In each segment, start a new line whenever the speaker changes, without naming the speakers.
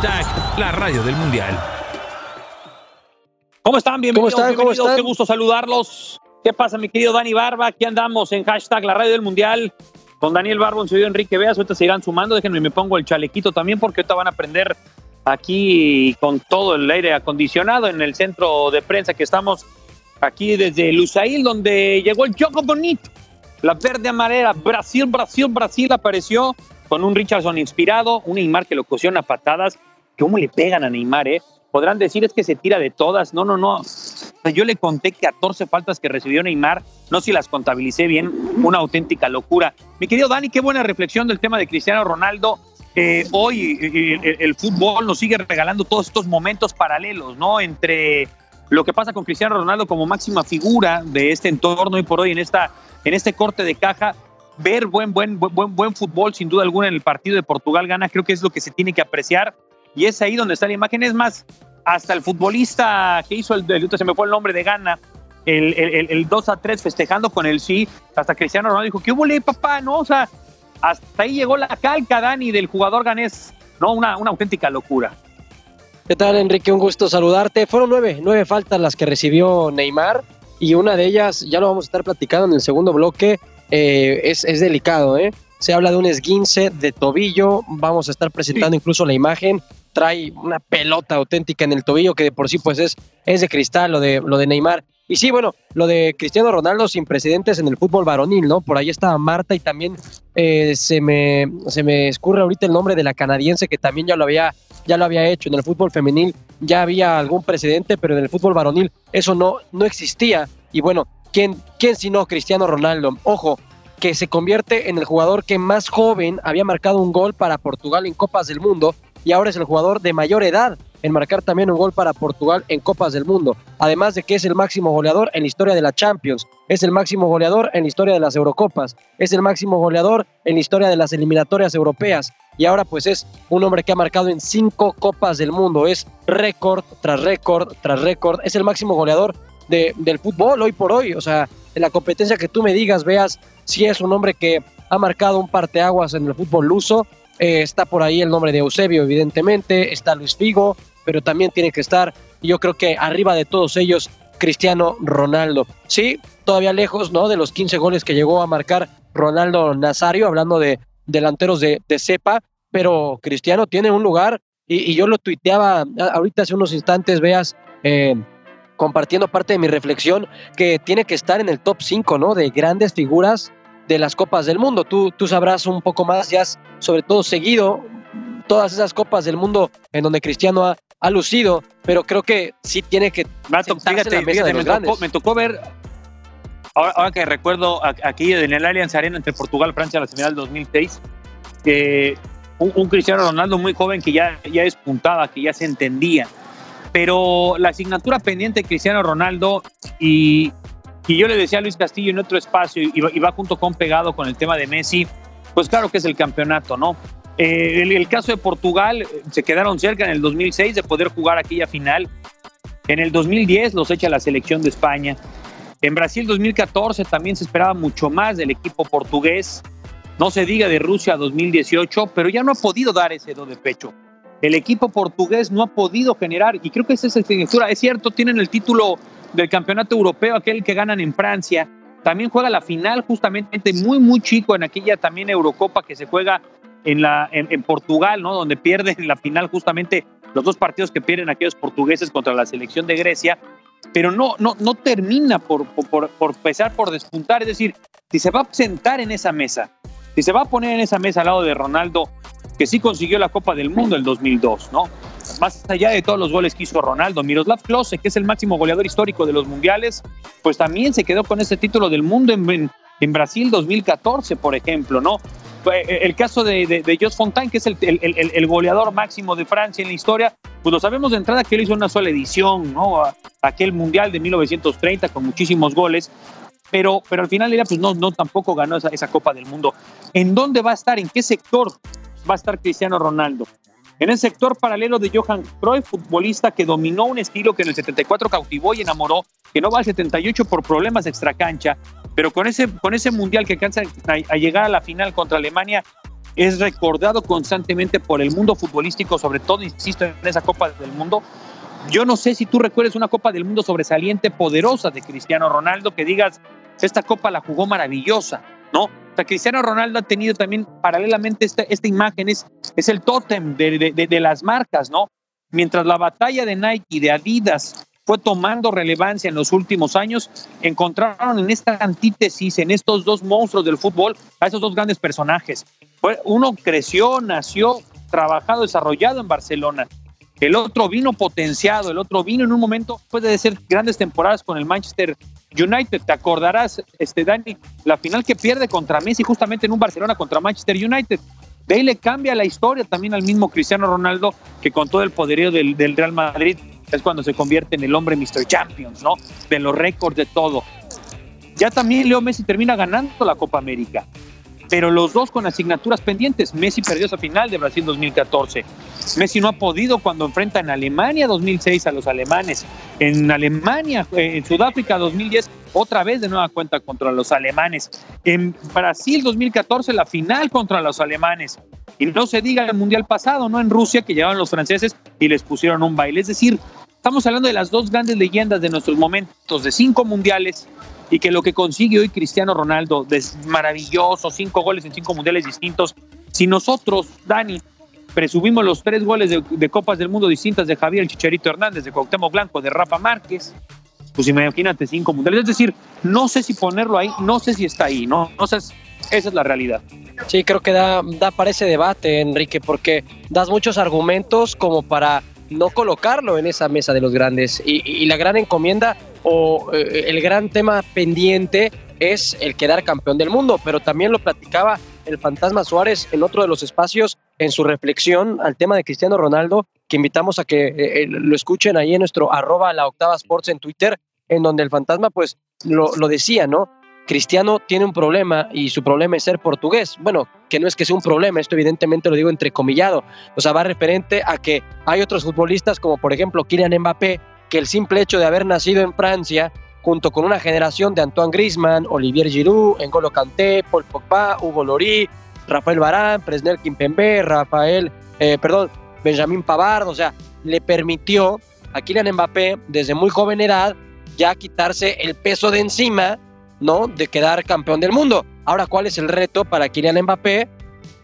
Hashtag la radio del mundial.
¿Cómo están? Bienvenidos,
¿Cómo están? ¿Cómo
bienvenidos.
están?
Qué gusto saludarlos. ¿Qué pasa, mi querido Dani Barba? Aquí andamos en hashtag la radio del mundial con Daniel Barba, un servidor Enrique Veas. Ahorita se irán sumando. Déjenme, me pongo el chalequito también porque ahorita van a aprender aquí con todo el aire acondicionado en el centro de prensa que estamos aquí desde Lusail, donde llegó el Jogo Bonito. La verde amarela, Brasil, Brasil, Brasil apareció con un Richardson inspirado, un Neymar que lo cociona a patadas. ¿Cómo le pegan a Neymar, eh? Podrán decir es que se tira de todas. No, no, no. Yo le conté 14 faltas que recibió Neymar. No sé si las contabilicé bien. Una auténtica locura. Mi querido Dani, qué buena reflexión del tema de Cristiano Ronaldo. Eh, hoy eh, el, el fútbol nos sigue regalando todos estos momentos paralelos, ¿no? Entre lo que pasa con Cristiano Ronaldo como máxima figura de este entorno hoy por hoy en esta en este corte de caja ver buen buen buen buen, fútbol sin duda alguna en el partido de Portugal gana creo que es lo que se tiene que apreciar. Y es ahí donde está la imagen. Es más hasta el futbolista que hizo el, el se me fue el nombre de Gana el, el, el 2 a 3 festejando con el sí hasta Cristiano Ronaldo dijo qué hubo papá no o sea hasta ahí llegó la calca Dani del jugador ganés no una una auténtica locura.
¿Qué tal, Enrique? Un gusto saludarte. Fueron nueve, nueve faltas las que recibió Neymar y una de ellas, ya lo vamos a estar platicando en el segundo bloque, eh, es, es, delicado, ¿eh? Se habla de un esguince de tobillo, vamos a estar presentando sí. incluso la imagen, trae una pelota auténtica en el tobillo que de por sí pues es, es de cristal lo de, lo de Neymar. Y sí, bueno, lo de Cristiano Ronaldo sin precedentes en el fútbol varonil, ¿no? Por ahí estaba Marta y también eh, se, me, se me escurre ahorita el nombre de la canadiense que también ya lo había ya lo había hecho en el fútbol femenil, ya había algún precedente, pero en el fútbol varonil eso no, no existía. Y bueno, ¿quién, ¿quién sino Cristiano Ronaldo? Ojo, que se convierte en el jugador que más joven había marcado un gol para Portugal en Copas del Mundo y ahora es el jugador de mayor edad en marcar también un gol para Portugal en Copas del Mundo. Además de que es el máximo goleador en la historia de la Champions, es el máximo goleador en la historia de las Eurocopas, es el máximo goleador en la historia de las eliminatorias europeas y ahora pues es un hombre que ha marcado en cinco Copas del Mundo, es récord tras récord tras récord, es el máximo goleador de, del fútbol hoy por hoy, o sea, en la competencia que tú me digas, veas si es un hombre que ha marcado un parteaguas en el fútbol luso, eh, está por ahí el nombre de Eusebio, evidentemente, está Luis Figo, pero también tiene que estar, yo creo que arriba de todos ellos, Cristiano Ronaldo. Sí, todavía lejos, ¿no? De los 15 goles que llegó a marcar Ronaldo Nazario, hablando de delanteros de, de cepa, pero Cristiano tiene un lugar, y, y, yo lo tuiteaba ahorita hace unos instantes, veas, eh, compartiendo parte de mi reflexión, que tiene que estar en el top 5, ¿no? De grandes figuras de las Copas del Mundo. Tú, tú sabrás un poco más, ya has sobre todo seguido todas esas Copas del Mundo en donde Cristiano ha, ha lucido, pero creo que sí tiene que
Mato, fíjate,
en la mesa
fíjate,
de los
me, tocó,
grandes.
me tocó ver, ahora, ahora, que recuerdo aquí en el Allianz Arena entre Portugal y Francia, la semifinal del 2006, que un, un, Cristiano Ronaldo muy joven que ya, ya despuntaba, que ya se entendía. Pero la asignatura pendiente de Cristiano Ronaldo y, yo le decía a Luis Castillo en otro espacio y va, junto con pegado con el tema de Messi, pues claro que es el campeonato, ¿no? Eh, el, caso de Portugal, se quedaron cerca en el 2006 de poder jugar aquella final. En el 2010 los echa la selección de España. En Brasil 2014 también se esperaba mucho más del equipo portugués. No se diga de Rusia 2018, pero ya no ha podido dar ese do de pecho. El equipo portugués no ha podido generar, y creo que esa es la signatura. Es cierto, tienen el título del campeonato europeo, aquel que ganan en Francia. También juega la final, justamente muy, muy chico en aquella también Eurocopa que se juega en, la, en, Portugal, ¿no? Donde pierden en la final justamente los dos partidos que pierden aquellos portugueses contra la selección de Grecia, pero no, no, no termina por, por, por pesar, por despuntar. Es decir, si se va a sentar en esa mesa, si se va a poner en esa mesa al lado de Ronaldo, que sí consiguió la Copa del Mundo el 2002, ¿no? Más allá de todos los goles que hizo Ronaldo, Miroslav Klose, que es el máximo goleador histórico de los mundiales, pues también se quedó con ese título del mundo en, en, en Brasil 2014, por ejemplo, ¿no? Eh, el caso de, de, de Jos Fontaine, que es el, el, goleador máximo de Francia en la historia, pues lo sabemos de entrada que él hizo una sola edición, ¿no? Aquel Mundial de 1930 con muchísimos goles, pero, pero al final pues no, no tampoco ganó esa, esa Copa del Mundo. ¿En dónde va a estar? ¿En qué sector va a estar Cristiano Ronaldo? En el sector paralelo de Johan Cruyff, futbolista que dominó un estilo que en el 74 cautivó y enamoró, que no va al 78 por problemas extracancha, pero con ese, con ese mundial que alcanza a, llegar a la final contra Alemania, es recordado constantemente por el mundo futbolístico, sobre todo, insisto, en esa Copa del Mundo. Yo no sé si tú recuerdas una Copa del Mundo sobresaliente, poderosa de Cristiano Ronaldo, que digas, esta Copa la jugó maravillosa, ¿no? O sea, Cristiano Ronaldo ha tenido también paralelamente esta, esta imagen, es, es el tótem de, de, de las marcas, ¿no? Mientras la batalla de Nike y de Adidas fue tomando relevancia en los últimos años, encontraron en esta antítesis, en estos dos monstruos del fútbol, a esos dos grandes personajes. Uno creció, nació, trabajado, desarrollado en Barcelona. El otro vino potenciado, el otro vino en un momento, puede ser grandes temporadas con el Manchester United. Te acordarás, este Dani, la final que pierde contra Messi justamente en un Barcelona contra Manchester United. De ahí le cambia la historia también al mismo Cristiano Ronaldo, que con todo el poderío del, Real Madrid es cuando se convierte en el hombre Mr. Champions, ¿no? De los récords de todo. Ya también Leo Messi termina ganando la Copa América, pero los dos con asignaturas pendientes. Messi perdió esa final de Brasil 2014. Messi no ha podido cuando enfrenta en Alemania 2006 a los alemanes. En Alemania, eh, en Sudáfrica 2010, otra vez de nueva cuenta contra los alemanes. En Brasil 2014, la final contra los alemanes. Y no se diga el mundial pasado, ¿no? En Rusia, que llegaban los franceses y les pusieron un baile. Es decir, estamos hablando de las dos grandes leyendas de nuestros momentos, de cinco mundiales, y que lo que consigue hoy Cristiano Ronaldo, es maravilloso, cinco goles en cinco mundiales distintos. Si nosotros, Dani, presumimos los tres goles de, Copas del Mundo distintas de Javier Chicharito Hernández, de Cuauhtémoc Blanco, de Rafa Márquez, pues imagínate cinco mundiales. Es decir, no sé si ponerlo ahí, no sé si está ahí, ¿no? No sé, esa es la realidad.
Sí, creo que da, da para ese debate, Enrique, porque das muchos argumentos como para no colocarlo en esa mesa de los grandes. Y, la gran encomienda o eh, el gran tema pendiente es el quedar campeón del mundo, pero también lo platicaba el fantasma Suárez en otro de los espacios en su reflexión al tema de Cristiano Ronaldo, que invitamos a que eh, eh, lo escuchen ahí en nuestro arroba la octava sports en Twitter, en donde el fantasma pues lo, lo decía, ¿no? Cristiano tiene un problema y su problema es ser portugués. Bueno, que no es que sea un problema, esto evidentemente lo digo entrecomillado. O sea, va referente a que hay otros futbolistas como por ejemplo Kylian Mbappé, que el simple hecho de haber nacido en Francia, junto con una generación de Antoine Griezmann, Olivier Giroud, N'Golo Kanté, Paul Pogba, Hugo Lloris, Rafael Varane, Presnel Kimpembe, Rafael, eh, perdón, Benjamin Pavard, o sea, le permitió a Kylian Mbappé desde muy joven edad ya quitarse el peso de encima ¿no? De quedar campeón del mundo. Ahora, ¿cuál es el reto para Kylian Mbappé?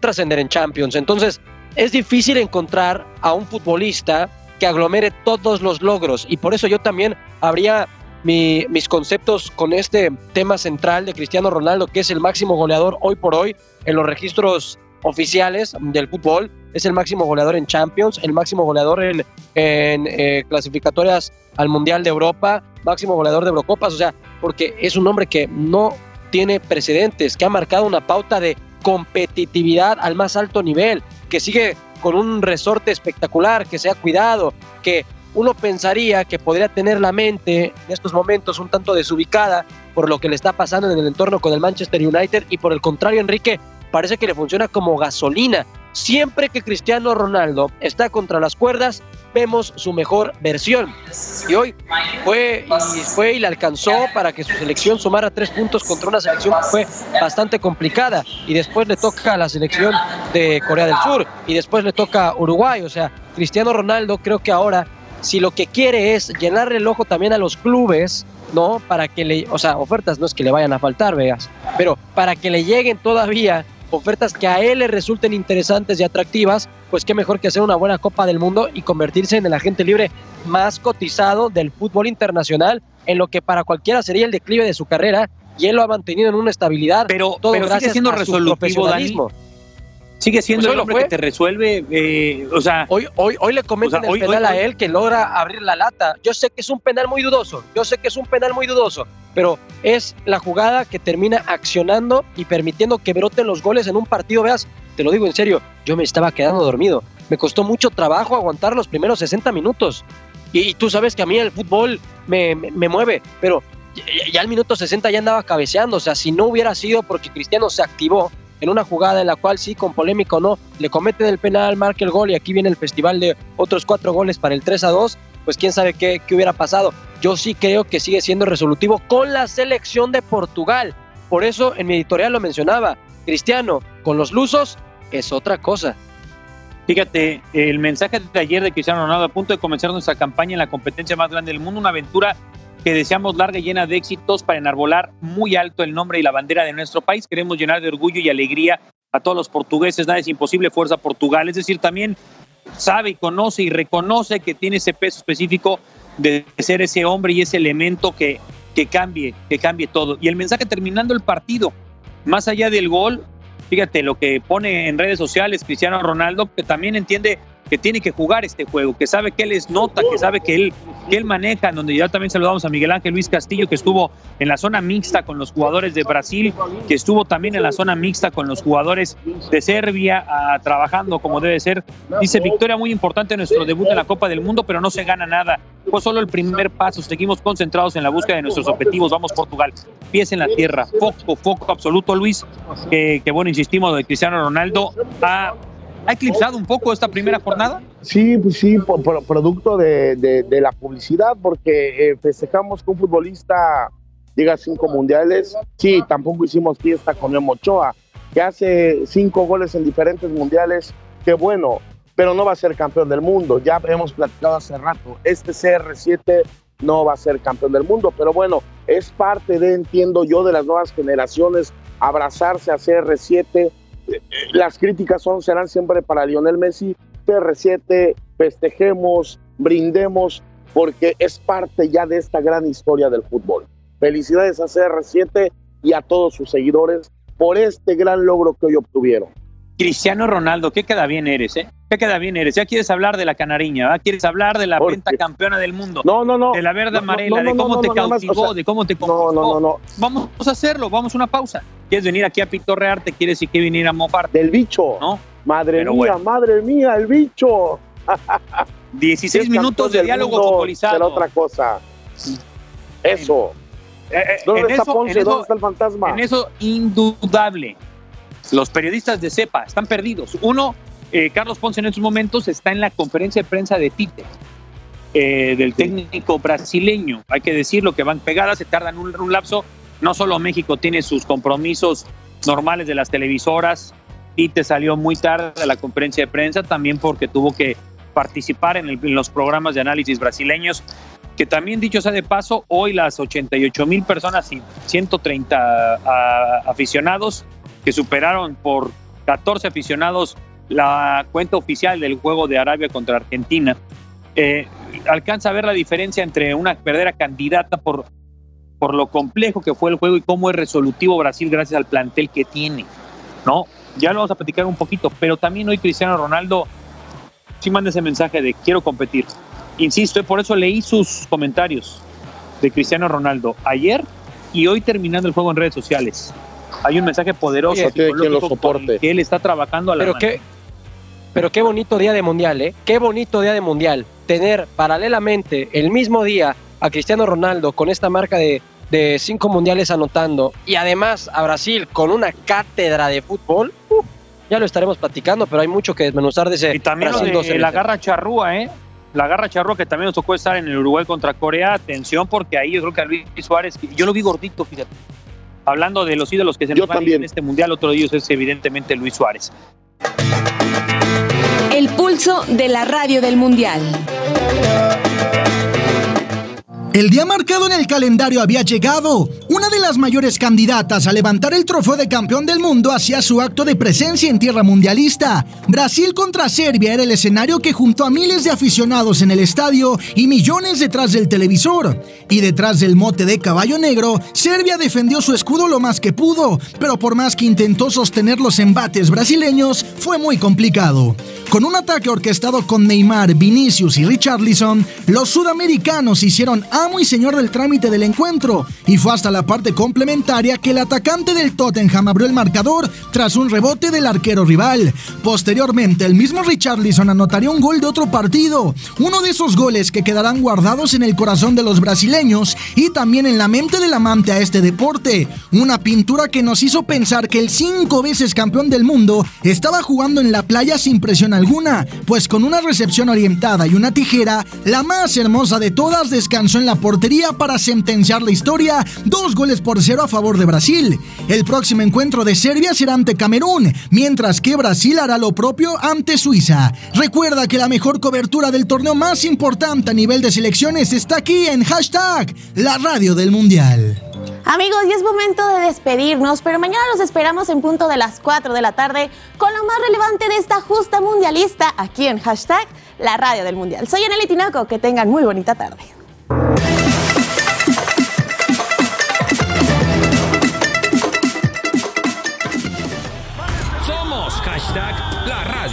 Trascender en Champions. Entonces, es difícil encontrar a un futbolista que aglomere todos los logros y por eso yo también habría mis conceptos con este tema central de Cristiano Ronaldo, que es el máximo goleador hoy por hoy en los registros oficiales del fútbol. Es el máximo goleador en Champions, el máximo goleador en, eh, clasificatorias al Mundial de Europa, máximo goleador de Eurocopas, o sea, porque es un hombre que no tiene precedentes, que ha marcado una pauta de competitividad al más alto nivel, que sigue con un resorte espectacular, que se ha cuidado, que uno pensaría que podría tener la mente en estos momentos un tanto desubicada por lo que le está pasando en el entorno con el Manchester United y por el contrario, Enrique, parece que le funciona como gasolina. Siempre que Cristiano Ronaldo está contra las cuerdas, vemos su mejor versión. Y hoy fue y, fue y le alcanzó para que su selección sumara tres puntos contra una selección que fue bastante complicada. Y después le toca a la selección de Corea del Sur y después le toca a Uruguay. O sea, Cristiano Ronaldo creo que ahora, si lo que quiere es llenarle el ojo también a los clubes, ¿no? Para que le, o sea, ofertas no es que le vayan a faltar, veas, pero para que le lleguen todavía ofertas que a él le resulten interesantes y atractivas, pues qué mejor que hacer una buena Copa del Mundo y convertirse en el agente libre más cotizado del fútbol internacional, en lo que para cualquiera sería el declive de su carrera, y él lo ha mantenido en una estabilidad.
Pero, todo pero sigue siendo resolutivo, sigue siendo
Pues
el
lo
hombre
fue.
que te resuelve, eh, o sea,
Hoy, hoy, hoy le comentan
O sea, hoy-
el penal
hoy-
a él que logra abrir la lata. Yo sé que es un penal muy dudoso, yo sé que es un penal muy dudoso, pero es la jugada que termina accionando y permitiendo que broten los goles en un partido. Veas, te lo digo en serio, yo me estaba quedando dormido. Me costó mucho trabajo aguantar los primeros 60 minutos. Y, y tú sabes que a mí el fútbol me, me- me mueve, pero ya, ya al minuto 60 ya andaba cabeceando. O sea, si no hubiera sido porque Cristiano se activó en una jugada en la cual sí, con polémica o no, le cometen el penal, marca el gol y aquí viene el festival de otros cuatro goles para el 3 a 2, pues quién sabe qué, hubiera pasado. Yo sí creo que sigue siendo resolutivo con la selección de Portugal. Por eso en mi editorial lo mencionaba, Cristiano con los lusos es otra cosa.
Fíjate, el mensaje de ayer de Cristiano Ronaldo a punto de comenzar nuestra campaña en la competencia más grande del mundo, una aventura que deseamos larga y llena de éxitos para enarbolar muy alto el nombre y la bandera de nuestro país. Queremos llenar de orgullo y alegría a todos los portugueses. Nada es imposible, fuerza Portugal. Es decir, también sabe y conoce y reconoce que tiene ese peso específico de ser ese hombre y ese elemento que, que cambie, que cambie todo. Y el mensaje terminando el partido, más allá del gol, fíjate lo que pone en redes sociales Cristiano Ronaldo, que también entiende que tiene que jugar este juego, que sabe que él es nota, que sabe que él, que él maneja, donde ya también saludamos a Miguel Ángel Luis Castillo, que estuvo en la zona mixta con los jugadores de Brasil, que estuvo también en la zona mixta con los jugadores de Serbia, trabajando como debe ser. Dice, victoria muy importante en nuestro debut en la Copa del Mundo, pero no se gana nada. Fue solo el primer paso, seguimos concentrados en la búsqueda de nuestros objetivos, vamos Portugal, pies en la tierra, foco, foco absoluto, Luis, que, que bueno, insistimos, de Cristiano Ronaldo. Ha, ha eclipsado un poco esta primera jornada.
Sí, pues sí, por, por- producto de, de- de la publicidad, porque eh, festejamos que un futbolista llega a cinco mundiales. Sí, tampoco hicimos fiesta con Memo Ochoa, que hace cinco goles en diferentes mundiales. Qué bueno, pero no va a ser campeón del mundo. Ya hemos platicado hace rato. Este CR7 no va a ser campeón del mundo, pero bueno, es parte de, entiendo yo, de las nuevas generaciones abrazarse a CR7. Las críticas son, serán siempre para Lionel Messi, CR7, festejemos, brindemos, porque es parte ya de esta gran historia del fútbol. Felicidades a CR7 y a todos sus seguidores por este gran logro que hoy obtuvieron.
Cristiano Ronaldo, qué queda bien eres, ¿eh? Qué queda bien eres. Ya quieres hablar de la canariña, ¿verdad? Quieres hablar de la
¿Por
venta campeona del mundo,
No, no, no.
de la verde
No, no,
amarela,
no,
de
no,
cómo
no,
te
no,
cautivó,
o sea,
de cómo te
No,
conquistó.
no, no, no.
Vamos a hacerlo, vamos a una pausa. ¿Quieres venir aquí a pitorrearte? ¿Quieres que venir a mofarte?
Del bicho.
¿No?
Madre
Pero
mía,
bueno.
madre mía, el bicho.
16
Es
minutos de diálogo futbolizado.
será otra cosa. Eso.
Eh, eh,
¿Dónde
en
está
eso-
Ponce?
en eso-
¿Dónde está el fantasma?
En eso, indudable. Los periodistas de CEPA están perdidos. Uno, eh, Carlos Ponce en estos momentos está en la conferencia de prensa de Tite, eh, del técnico brasileño. Hay que decirlo, que van pegadas, se tardan un, un lapso. No solo México tiene sus compromisos normales de las televisoras. Tite salió muy tarde de la conferencia de prensa, también porque tuvo que participar en, el- en los programas de análisis brasileños que también dicho sea de paso, hoy las 88 mil personas y 130 ah, aficionados que superaron por 14 aficionados la cuenta oficial del juego de Arabia contra Argentina, eh, alcanza a ver la diferencia entre una verdadera candidata por, por lo complejo que fue el juego y cómo es resolutivo Brasil gracias al plantel que tiene, ¿no? Ya lo vamos a platicar un poquito, pero también hoy Cristiano Ronaldo sí manda ese mensaje de quiero competir. Insisto, y por eso leí sus comentarios de Cristiano Ronaldo ayer y hoy terminando el juego en redes sociales. Hay un mensaje poderoso
Oye, lo soporte.
que él está trabajando a la
Pero
mano.
qué, pero qué bonito día de mundial, ¿eh? Qué bonito día de mundial. Tener paralelamente el mismo día a Cristiano Ronaldo con esta marca de, de cinco mundiales anotando y además a Brasil con una cátedra de fútbol. ya lo estaremos platicando, pero hay mucho que desmenuzar de ese
Y también lo
Brasil
de
12.
la garra charrúa, ¿eh? La garra charrúa que también nos tocó estar en el Uruguay contra Corea. Atención, porque ahí yo creo que a Luis Suárez, yo lo vi gordito, fíjate. Hablando de los ídolos que se
Yo
nos van en este mundial, otro de ellos es evidentemente Luis Suárez.
Pulso de la radio del mundial. El día marcado en el calendario había llegado. Una de las mayores candidatas a levantar el trofeo de campeón del mundo hacía su acto de presencia en tierra mundialista. Brasil contra Serbia era el escenario que juntó a miles de aficionados en el estadio y millones detrás del televisor. Y detrás del mote de caballo negro, Serbia defendió su escudo lo más que pudo, pero por más que intentó sostener los embates brasileños, fue muy complicado. Con un ataque orquestado con Neymar, Vinicius y Richarlison, los sudamericanos hicieron amo y señor del trámite del encuentro, y fue hasta la parte complementaria que el atacante del Tottenham abrió el marcador tras un rebote del arquero rival. Posteriormente, el mismo Richarlison anotaría un gol de otro partido, uno de esos goles que quedarán guardados en el corazón de los brasileños y también en la mente del amante a este deporte, una pintura que nos hizo pensar que el cinco veces campeón del mundo estaba jugando en la playa sin presión alguna, pues con una recepción orientada y una tijera, la más hermosa de todas descansó en la portería para sentenciar la historia, dos goles por cero a favor de Brasil. El próximo encuentro de Serbia será ante Camerún, mientras que Brasil hará lo propio ante Suiza. Recuerda que la mejor cobertura del torneo más importante a nivel de selecciones está aquí en hashtag la radio del mundial.
Amigos, y es momento de despedirnos, pero mañana los esperamos en punto de las 4 de la tarde con lo más relevante de esta justa mundialista aquí en hashtag la radio del mundial. Soy Anely Tinaco, que tengan muy bonita tarde.